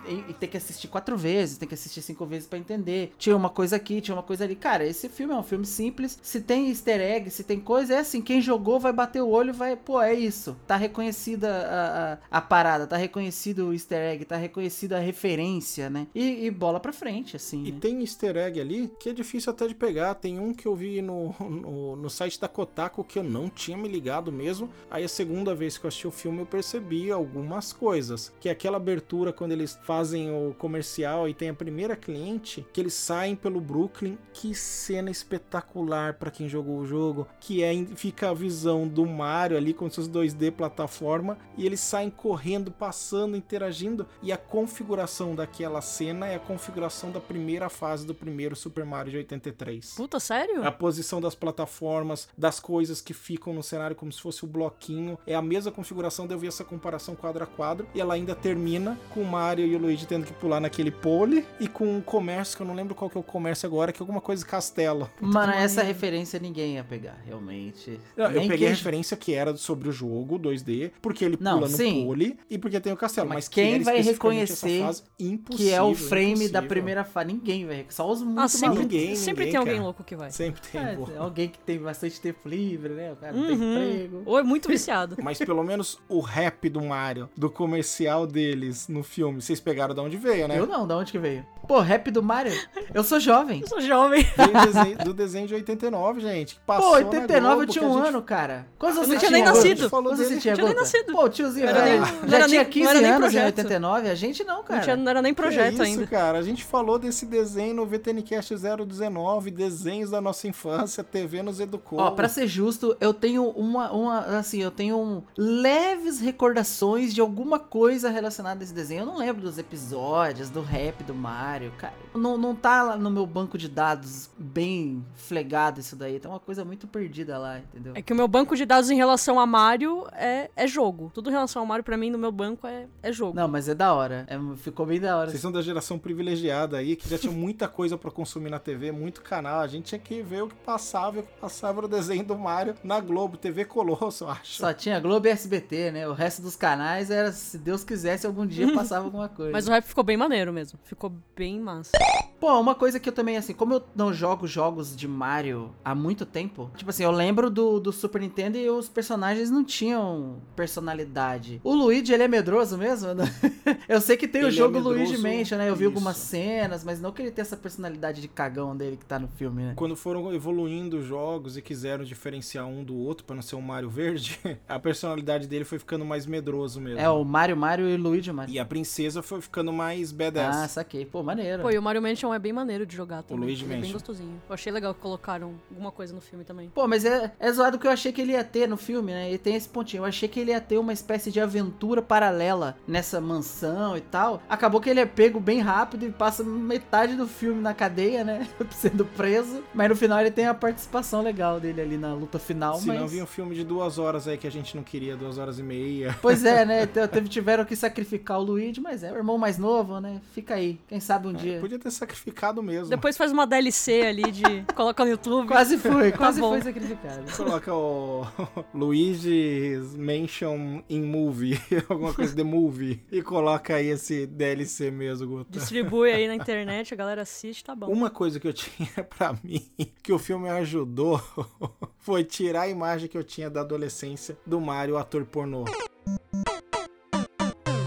e- e tem que assistir quatro vezes, tem que assistir cinco vezes pra entender. Tinha uma coisa aqui, tinha uma coisa ali. Cara, esse filme é um filme simples. Se tem easter egg, se tem coisa, é assim, quem jogou vai bater o olho vai, pô, é isso. Tá reconhecida a, a, a parada, tá reconhecido o easter egg, tá reconhecida a referência, né? E, e bola pra frente, assim. E né? Tem easter egg ali que é difícil até de pegar. Tem um que eu vi no, no, no site da Kotaku que eu não tinha me ligado mesmo. Aí a segunda vez que eu assisti o filme eu percebi algumas coisas. Que é aquela abertura quando eles fazem o comercial e tem a primeira cliente, que eles saem pelo Brooklyn. Que cena espetacular pra quem jogou o jogo. Que é fica a visão do Mario ali com seus 2D plataforma e eles saem correndo, passando, interagindo e a configuração daquela cena é a configuração da primeira fase do primeiro Super Mario de 83. Puta, sério? A posição das plataformas, das coisas que ficam no cenário como se fosse o bloquinho, é a mesma configuração. daí Eu vi essa comparação quadro a quadro e ela ainda termina com o Mario e o Luigi tendo que pular naquele pole e com um comércio que eu não lembro qual que é o comércio agora, que é alguma coisa de castelo. Mano, essa referência ninguém ia pegar, realmente. Não, eu peguei a referência que era sobre o jogo 2D, porque ele Não, pula no sim. pole e porque tem o castelo. Mas Mas, que quem vai reconhecer fase, Que é o frame da impossível. primeira fase. Ninguém vai Só os muito Ah, sempre. Ninguém, sempre ninguém, tem alguém cara. louco que vai. Sempre tem, É, pô. alguém que tem bastante tempo livre, né? O cara não tem Uhum. emprego. Ou é muito viciado. Mas pelo menos o rap do Mario, do comercial deles no filme, vocês pegaram de onde veio, né? Eu não, da onde que veio? Pô, rap do Mario? Eu sou jovem. Eu sou jovem. Do desenho, do desenho de 89, gente. que Passou Pô, na 89 eu Globo, tinha que a um gente- ano, cara. Quantos Eu anos você tinha nem Guta? nascido. Falou Quantos você tinha, Eu tinha nem nascido. Pô, tiozinho, era velho, nem- já tinha nem- 15 não era nem anos em 89, a gente não, cara. Não, tinha, não era nem Que projeto isso, ainda. cara? A gente falou desse desenho no VTNcast 019, desenhos da nossa infância, TV nos educou. Ó, pra ser justo, eu tenho uma, uma, assim, eu tenho um leves recordações de alguma coisa relacionada a esse desenho. Eu não lembro dos episódios, do rap do Mario. Cara, não, não tá lá no meu banco de dados bem flegado isso daí. Tem uma coisa muito perdida lá, entendeu? É que o meu banco de dados em relação a Mario é, é jogo. Tudo em relação a Mario, pra mim, no meu banco é, é jogo. Não, mas é da hora. É, ficou bem da hora. Vocês são da geração privilegiada aí, que já tinha muita coisa pra consumir na TV, muito canal. A gente tinha que ver o que passava, e o que passava no desenho do Mario na Globo, TV Colosso, eu acho. Só tinha Globo e SBT, né? O resto dos canais era, se Deus quisesse, algum dia *laughs* passava alguma coisa. Mas o rap ficou bem maneiro mesmo. Ficou bem massa. Pô, uma coisa que eu também, assim, como eu não jogo jogos de Mario há muito tempo, tipo assim, eu lembro do, do Super Nintendo e os personagens não tinham personalidade. O Luigi, ele é medroso mesmo? *laughs* eu sei que tem Ele o é jogo medroso, Luigi Mansion, né? Eu vi isso. algumas cenas, mas não que ele tenha essa personalidade de cagão dele que tá no filme, né? Quando foram evoluindo os jogos e quiseram diferenciar um do outro pra não ser um Mario verde, *laughs* a personalidade dele foi ficando mais medroso mesmo. É o Mario Mario e o Luigi Mario. E a princesa foi ficando mais Ah, badass. saquei. Pô, maneiro. Pô, e o Mario Mansion é bem maneiro de jogar também. Luigi Ele é bem gostosinho. Eu achei legal que colocaram alguma coisa no filme também. Pô, mas é, é zoado que eu achei que ele ia ter no filme, né? E tem esse pontinho. Eu achei que ele ia ter uma espécie de aventura paralela nessa mansão e tal. Acabou que ele é pego bem rápido e passa metade do filme na cadeia, né? *laughs* Sendo preso. Mas no final ele tem a participação legal dele ali na luta final. Se mas... não vinha um filme de duas horas aí que a gente não queria, duas horas e meia. *laughs* Pois é, né? *laughs* Teve- Tiveram que sacrificar o Luigi, mas é o irmão mais novo, né? Fica aí. Quem sabe um dia. Podia ter sacrificado mesmo. Depois faz uma DLC ali de. *laughs* coloca no YouTube. Quase foi, quase bom. foi sacrificado. Coloca o *laughs* Luigi's Mansion in Movie, *laughs* alguma coisa de movie, e coloca aí esse DLC mesmo, Guta. Distribui aí na internet, a galera assiste, tá bom. Uma coisa que eu tinha pra mim, que o filme ajudou, foi tirar a imagem que eu tinha da adolescência do Mario, ator pornô.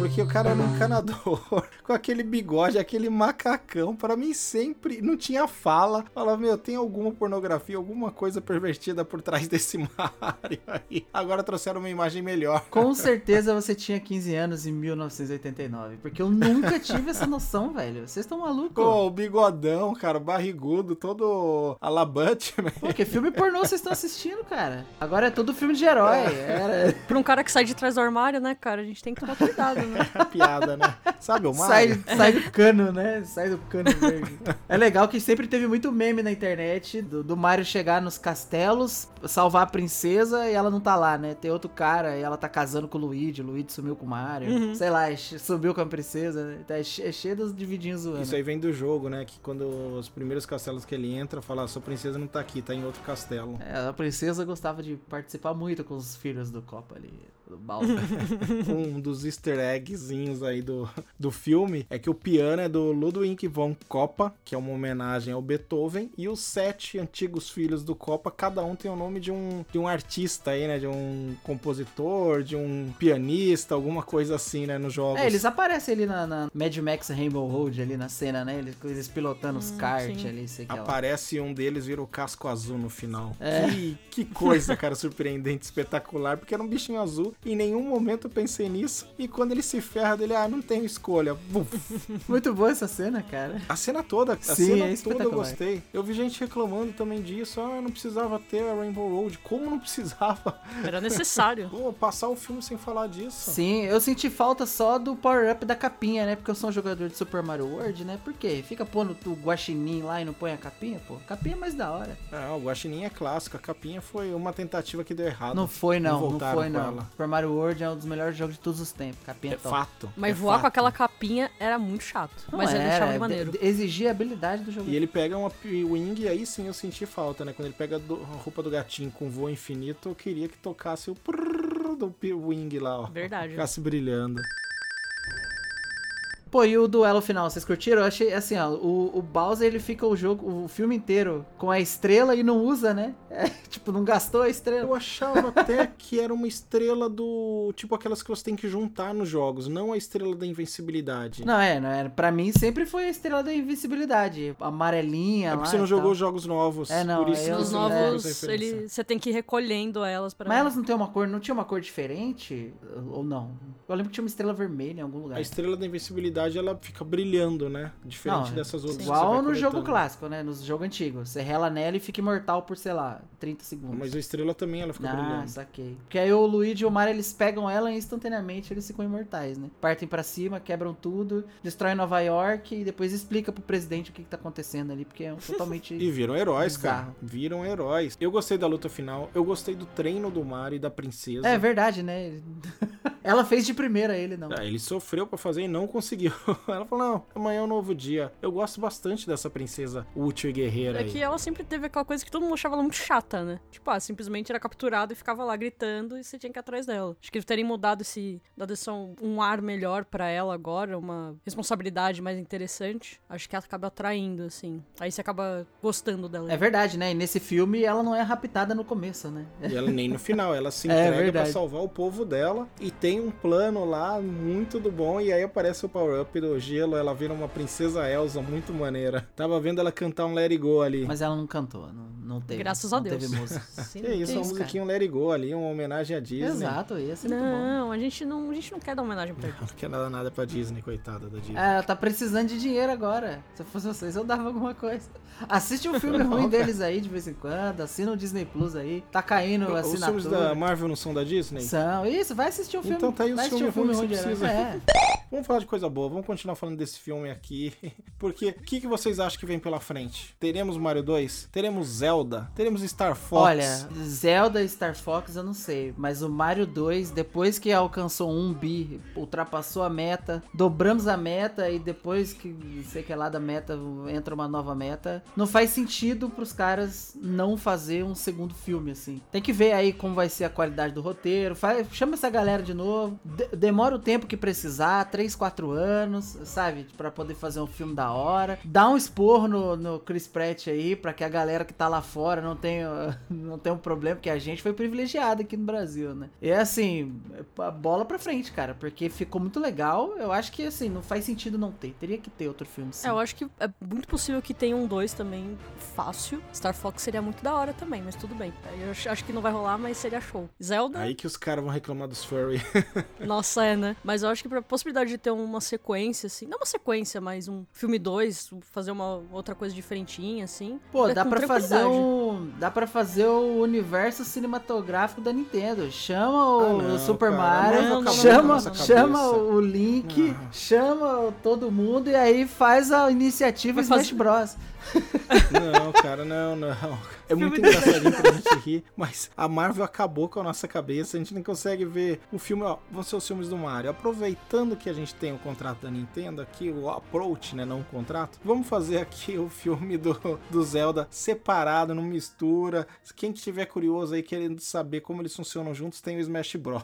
Porque o cara era um encanador, *laughs* com aquele bigode, aquele macacão, pra mim sempre não tinha fala. Falava, meu, tem alguma pornografia, alguma coisa pervertida por trás desse *laughs* Mario aí. Agora trouxeram uma imagem melhor. Com certeza você tinha 15 anos em 1989. Porque eu nunca tive essa noção, velho. Vocês estão malucos? Pô, o bigodão, cara, barrigudo, todo alabante, né? Pô, que filme pornô vocês estão assistindo, cara? Agora é tudo filme de herói. Era... Pra um cara que sai de trás do armário, né, cara, a gente tem que tomar cuidado, né? *laughs* Piada, né? Sabe o Sai, Mario? sai do cano, né? Sai do cano verde. *laughs* É legal que sempre teve muito meme na internet do, do Mario chegar nos castelos, salvar a princesa e ela não tá lá, né? Tem outro cara e ela tá casando com o Luigi, o Luigi sumiu com o Mario. Sei lá, é subiu com a princesa, né? Tá- É é cheio dos dividinhos zoando. Isso aí vem do jogo, né? Que quando os primeiros castelos que ele entra, fala, "Ah, sua princesa não tá aqui, tá em outro castelo. É, a princesa gostava de participar muito com os filhos do Copa ali, do Bowser. *laughs* um dos easter eggzinhos aí do, do filme é que o piano é do Ludwig von Coppa, que é uma homenagem ao Beethoven, e os sete antigos filhos do Coppa, cada um tem o nome de um, de um artista aí, né? De um compositor, de um pianista, alguma coisa assim, né? Nos jogos. É, eles aparecem ali na, na Mad Max Rainbow Road, ali na cena, né? Eles, eles pilotando os kart sim. ali, sei que lá. Aparece um deles, vira o casco azul no final. É. Que, que coisa, cara, surpreendente, espetacular, porque era um bichinho azul. Em nenhum momento eu pensei nisso. E quando ele se ferra dele, ah, não tenho escolha. Buf. *laughs* Muito boa essa cena, cara. A cena toda, a Sim, cena é toda eu gostei. Eu vi gente reclamando também disso. Ah, não precisava ter a Rainbow Road. Como não precisava? Era necessário. *laughs* Pô, passar o filme sem falar disso. Sim, eu senti falta só do power-up da capinha, né? Porque eu sou um jogador de Super Mario World, né? Por quê? Fica pondo o guaxinim lá e não põe a capinha, pô? Capinha é mais da hora. Ah, o Guaxinim é clássico. A capinha foi uma tentativa que deu errado. Não foi não, não, voltaram foi não. ela. Super Mario World é um dos melhores jogos de todos os tempos. Capinha É top. fato. Mas é voar com fato. aquela capinha era muito chato. Não mas ele era, deixava é, de maneiro. de- Exigia a habilidade do jogo. E ele pega uma P-Wing e aí sim eu senti falta, né? Quando ele pega a roupa do gatinho com voo infinito, eu queria que tocasse o prrr do P-Wing lá, ó. Verdade. Ficasse brilhando. Pô, e o duelo final, vocês curtiram? Eu achei assim, ó, o, o Bowser ele fica o jogo, o filme inteiro com a estrela e não usa, né? É, *laughs* tipo, não gastou a estrela. Eu achava até que era uma estrela do. Tipo aquelas que você tem que juntar nos jogos, não a estrela da invencibilidade. Não, é, não é. Pra mim sempre foi a estrela da invencibilidade. Amarelinha é lá. porque você não jogou tal. os jogos novos. É, não, por isso eu- não pegou novos, referência. ele, você tem que ir recolhendo elas pra. Mas elas não tem uma cor, não tinha uma cor diferente? Ou não? Eu lembro que tinha uma estrela vermelha em algum lugar. A estrela da invencibilidade verdade ela fica brilhando, né? Diferente Não, dessas outras. Igual no jogo clássico, né? No jogo antigo. Você rela nela e fica imortal por, sei lá, 30 segundos. Mas a estrela também ela fica Ah, brilhando. saquei. Porque aí o Luigi e o Mario, eles pegam ela e instantaneamente eles ficam imortais, né? Partem pra cima, quebram tudo, destroem Nova York e depois explica pro presidente o que, que tá acontecendo ali, porque é um *laughs* totalmente... E viram heróis, cara. Bizarro. Viram heróis. Eu gostei da luta final. Eu gostei do treino do Mario e da princesa. É verdade, né? *laughs* Ela fez de primeira, ele não. Ah, ele sofreu pra fazer e não conseguiu. *laughs* Ela falou: não, amanhã é um novo dia. Eu gosto bastante dessa princesa útil e guerreira É aí. que ela sempre teve aquela coisa que todo mundo achava ela muito chata, né? Tipo, ah, simplesmente era capturada e ficava lá gritando e você tinha que ir atrás dela. Acho que eles terem mudado esse. dado esse um, ar melhor pra ela agora, uma responsabilidade mais interessante. Acho que ela acaba atraindo, assim. Aí você acaba gostando dela. É verdade, né? E nesse filme ela não é raptada no começo, né? E ela nem no final, ela se *laughs* É entrega pra verdade. salvar o povo dela e tem um plano lá muito do bom e aí aparece o power-up do gelo, ela vira uma princesa Elsa muito maneira. Tava vendo ela cantar um Let It Go ali. Mas ela não cantou, não, não teve. Graças a não Deus. teve música. *laughs* Sim, que isso, uma musiquinha um Let It Go ali, uma homenagem à Disney. Exato, ia ser muito bom. Não, a gente não, a gente não quer dar homenagem pra ele. Não quer nada nada pra Disney, coitada da Disney. É, ela tá precisando de dinheiro agora. Se eu fosse vocês, eu dava alguma coisa. Assiste um filme *laughs* ruim deles aí de vez em quando, assina o Disney Plus aí. Tá caindo a Os filmes assinatura. da Marvel não são da Disney? São. Isso, vai assistir um filme. Então tá aí um filmes filme ruins ruim precisa. É. Vamos falar de coisa boa, vamos continuar falando desse filme aqui. *laughs* Porque o que, que vocês acham que vem pela frente? Teremos Mario 2? Teremos Zelda? Teremos Star Fox? Olha, Zelda e Star Fox eu não sei, mas o Mario 2, depois que alcançou um bi, ultrapassou a meta, dobramos a meta e depois que sei que é lá da meta entra uma nova meta, não faz sentido pros caras não fazer um segundo filme assim. Tem que ver aí como vai ser a qualidade do roteiro, faz, chama essa galera de novo, de- demora o tempo que precisar, 3, 4 anos, sabe, Pra poder fazer um filme da hora. Dá um esporro no, no Chris Pratt aí, pra que a galera que tá lá fora não tenha, *laughs* não tenha um problema, porque a gente foi privilegiado aqui no Brasil, né? E assim, a bola pra frente, cara, porque ficou muito legal. Eu acho que, assim, não faz sentido não ter. Teria que ter outro filme, sim. É, eu acho que é muito possível que tenha um 2 também fácil. Star Fox seria muito da hora também, mas tudo bem. Eu acho- acho que não vai rolar, mas seria show. Zelda, Aí que os caras vão reclamar dos furry. *laughs* nossa, é, né? Mas eu acho que pra possibilidade de ter uma sequência, assim, não uma sequência, mas um filme 2, fazer uma outra coisa diferentinha, assim. Pô, é dá pra fazer um. Dá pra fazer o universo cinematográfico da Nintendo. Chama o Ah, não, Super cara, Mario, não, não, chama, chama o Link, Não. chama todo mundo e aí faz a iniciativa Vai Smash fazer- Bros. Não, cara, não, não. É muito engraçadinho pra gente rir, mas a Marvel acabou com a nossa cabeça, a gente nem consegue ver o filme, ó, vão ser os filmes do Mario. Aproveitando que a gente tem o contrato da Nintendo aqui, o approach, né, não o contrato, vamos fazer aqui o filme do, do Zelda separado, não mistura. Quem que tiver curioso aí querendo saber como eles funcionam juntos, tem o Smash Bros.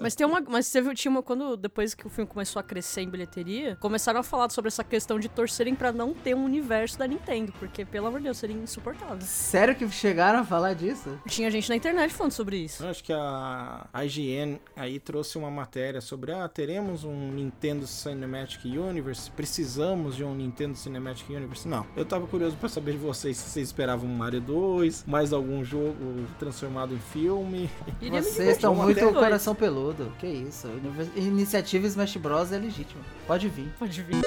Mas tem uma. Mas teve tinha uma. Quando, depois que o filme começou a crescer em bilheteria, começaram a falar sobre essa questão de torcerem pra não ter um universo da Nintendo. Porque, pelo amor de Deus, seria insuportável. Sério que chegaram a falar disso? Tinha gente na internet falando sobre isso. Eu acho que a IGN aí trouxe uma matéria sobre ah, teremos um Nintendo Cinematic Universe, precisamos de um Nintendo Cinematic Universe. Não, eu tava curioso pra saber de vocês se vocês esperavam um Mario 2, mais algum jogo transformado em filme. Vocês estão muito com o coração peludo. Que isso? Iniciativa Smash Bros é legítima. Pode vir. Pode vir.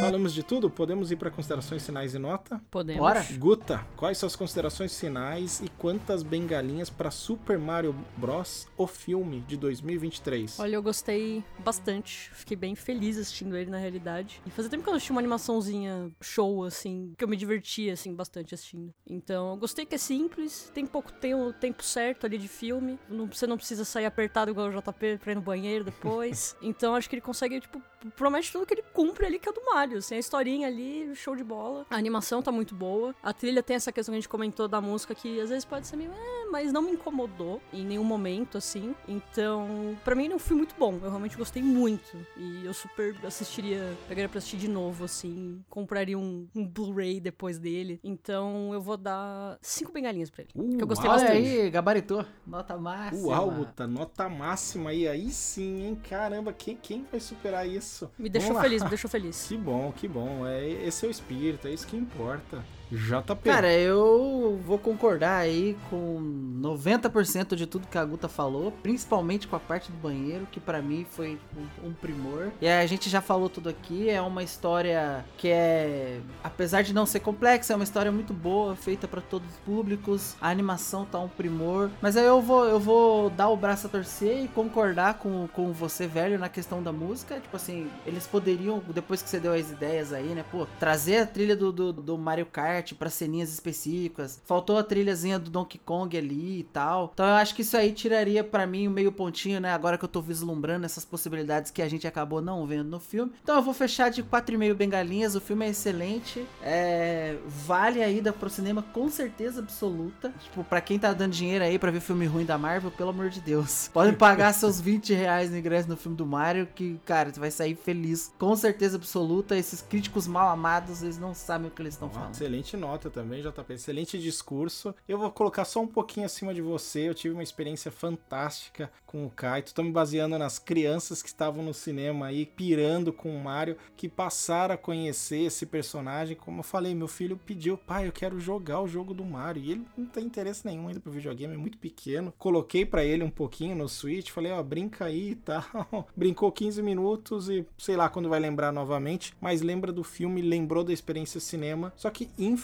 Falamos de tudo? Podemos ir pra considerações finais e nota? Podemos. Bora? Guta, quais suas considerações finais e quantas bengalinhas pra Super Mario Bros. o filme de 2023? Olha, eu gostei bastante. Fiquei bem feliz assistindo ele na realidade. E fazia tempo que eu não assisti uma animaçãozinha show, assim, que eu me divertia, assim, bastante assistindo. Então, eu gostei que é simples, tem pouco tem o tempo certo ali de filme. Não, você não precisa sair apertado igual o JP pra ir no banheiro depois. *laughs* então, acho que ele consegue, tipo, promete tudo que ele cumpre ali, que é do Mario. Assim, a historinha ali, show de bola. A animação tá muito boa. A trilha tem essa questão que a gente comentou da música que às vezes pode ser meio. "É", mas não me incomodou em nenhum momento, assim. Então, pra mim um filme muito bom. Eu realmente gostei muito. E eu super assistiria, pegaria pra assistir de novo, assim. Compraria um, um Blu-ray depois dele. Então, eu vou dar cinco bengalinhas pra ele. Uh, que eu gostei Olha bastante. aí, gabaritou. Nota máxima. Uau, Guta, nota máxima aí, aí sim, hein? Caramba, quem, quem vai superar isso? Me deixou feliz, me deixou feliz. *laughs* Que bom, que bom. É, esse é o espírito, é isso que importa. JP. Cara, eu vou concordar aí com 90% de tudo que a Guta falou, principalmente com a parte do banheiro, que pra mim foi um, primor. E a gente já falou tudo aqui, é uma história que é, apesar de não ser complexa, é uma história muito boa, feita pra todos os públicos. A animação tá um primor. Mas aí eu vou, eu vou dar o braço a torcer e concordar com, com você, velho, na questão da música. Tipo assim, eles poderiam, depois que você deu as ideias aí, né, pô, trazer a trilha do, do, do Mario Kart pra ceninhas específicas. Faltou a trilhazinha do Donkey Kong ali e tal. Então eu acho que isso aí tiraria pra mim o meio pontinho, né, agora que eu tô vislumbrando essas possibilidades que a gente acabou não vendo no filme. Então eu vou fechar de 4,5 bengalinhas. O filme é excelente. É, vale a ida pro cinema com certeza absoluta. Tipo, pra quem tá dando dinheiro aí pra ver filme ruim da Marvel, pelo amor de Deus. *laughs* Pode pagar seus 20 reais no ingresso no filme do Mario, que, cara, você vai sair feliz. Com certeza absoluta. Esses críticos mal amados, eles não sabem o que eles estão falando. Excelente nota também, JP. Excelente discurso. Eu vou colocar só um pouquinho acima de você. Eu tive uma experiência fantástica com o Kaito. Tô me baseando nas crianças que estavam no cinema aí, pirando com o Mario, que passaram a conhecer esse personagem. Como eu falei, meu filho pediu, pai, eu quero jogar o jogo do Mario. E ele não tem interesse nenhum ainda pro videogame, é muito pequeno. Coloquei pra ele um pouquinho no Switch, falei, ó, brinca aí e tal. *laughs* Brincou 15 minutos e sei lá quando vai lembrar novamente, mas lembra do filme, lembrou da experiência cinema. Só que, infelizmente,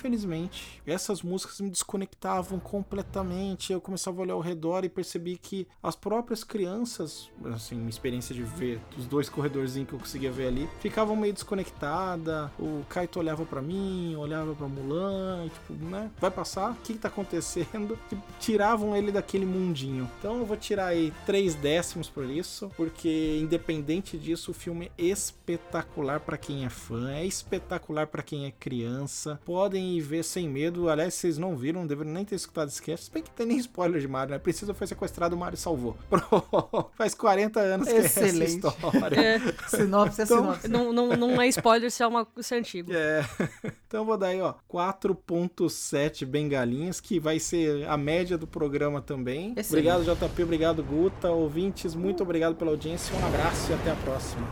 essas músicas me desconectavam completamente. Eu começava a olhar ao redor e percebi que as próprias crianças, assim, minha experiência de ver os dois corredorzinhos que eu conseguia ver ali, ficavam meio desconectada. O Kaito olhava pra mim, olhava pra Mulan, e, tipo, né? Vai passar? O que, que tá acontecendo? Tipo, *laughs* tiravam ele daquele mundinho. Então eu vou tirar aí três décimos por isso, porque independente disso, o filme é espetacular pra quem é fã, é espetacular pra quem é criança. Podem ir ver sem medo. Aliás, vocês não viram, não deveriam nem ter escutado esse cast. Se bem que tem nem spoiler de Mario, né? Precisa foi sequestrado, o Mario salvou. *laughs* Faz 40 anos que é Excelente. essa história. É, Sinopse é Então- sinopse. não, não, não é spoiler se é, uma, se é antigo. É. *laughs* Então eu vou dar aí, ó, 4.7 bengalinhas, que vai ser a média do programa também. Excelente. Obrigado, JP, obrigado, Guta. Ouvintes, muito obrigado pela audiência. Um abraço e até a próxima.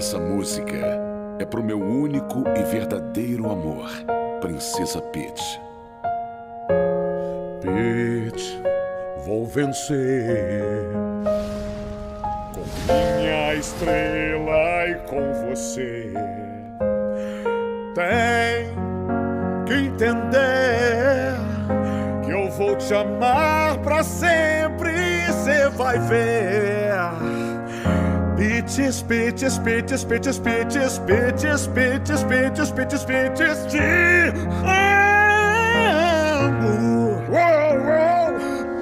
Essa música é pro meu único e verdadeiro amor, Princesa Peach. Peach, vou vencer. Com minha estrela e com você. Tem que entender que eu vou te amar pra sempre. Cê vai ver. Peaches, peaches, peaches, peaches, peaches, peaches, peaches, peaches, peaches, peaches, te amo.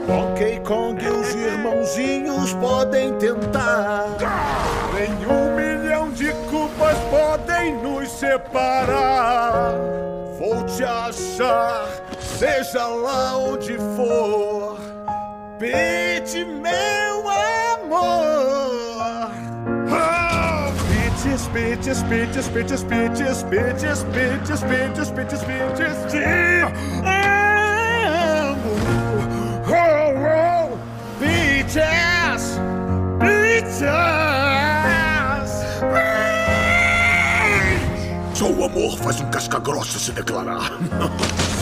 Donkey Kong e os irmãozinhos podem tentar. Nem um milhão de culpas podem nos separar. Vou te achar, seja lá onde for. Pede meu Peaches, peaches, peaches, peaches, peaches, peaches, peaches, peaches, peaches, te amo. Oh, oh. Peaches. Só o amor faz um casca grossa se declarar. *laughs*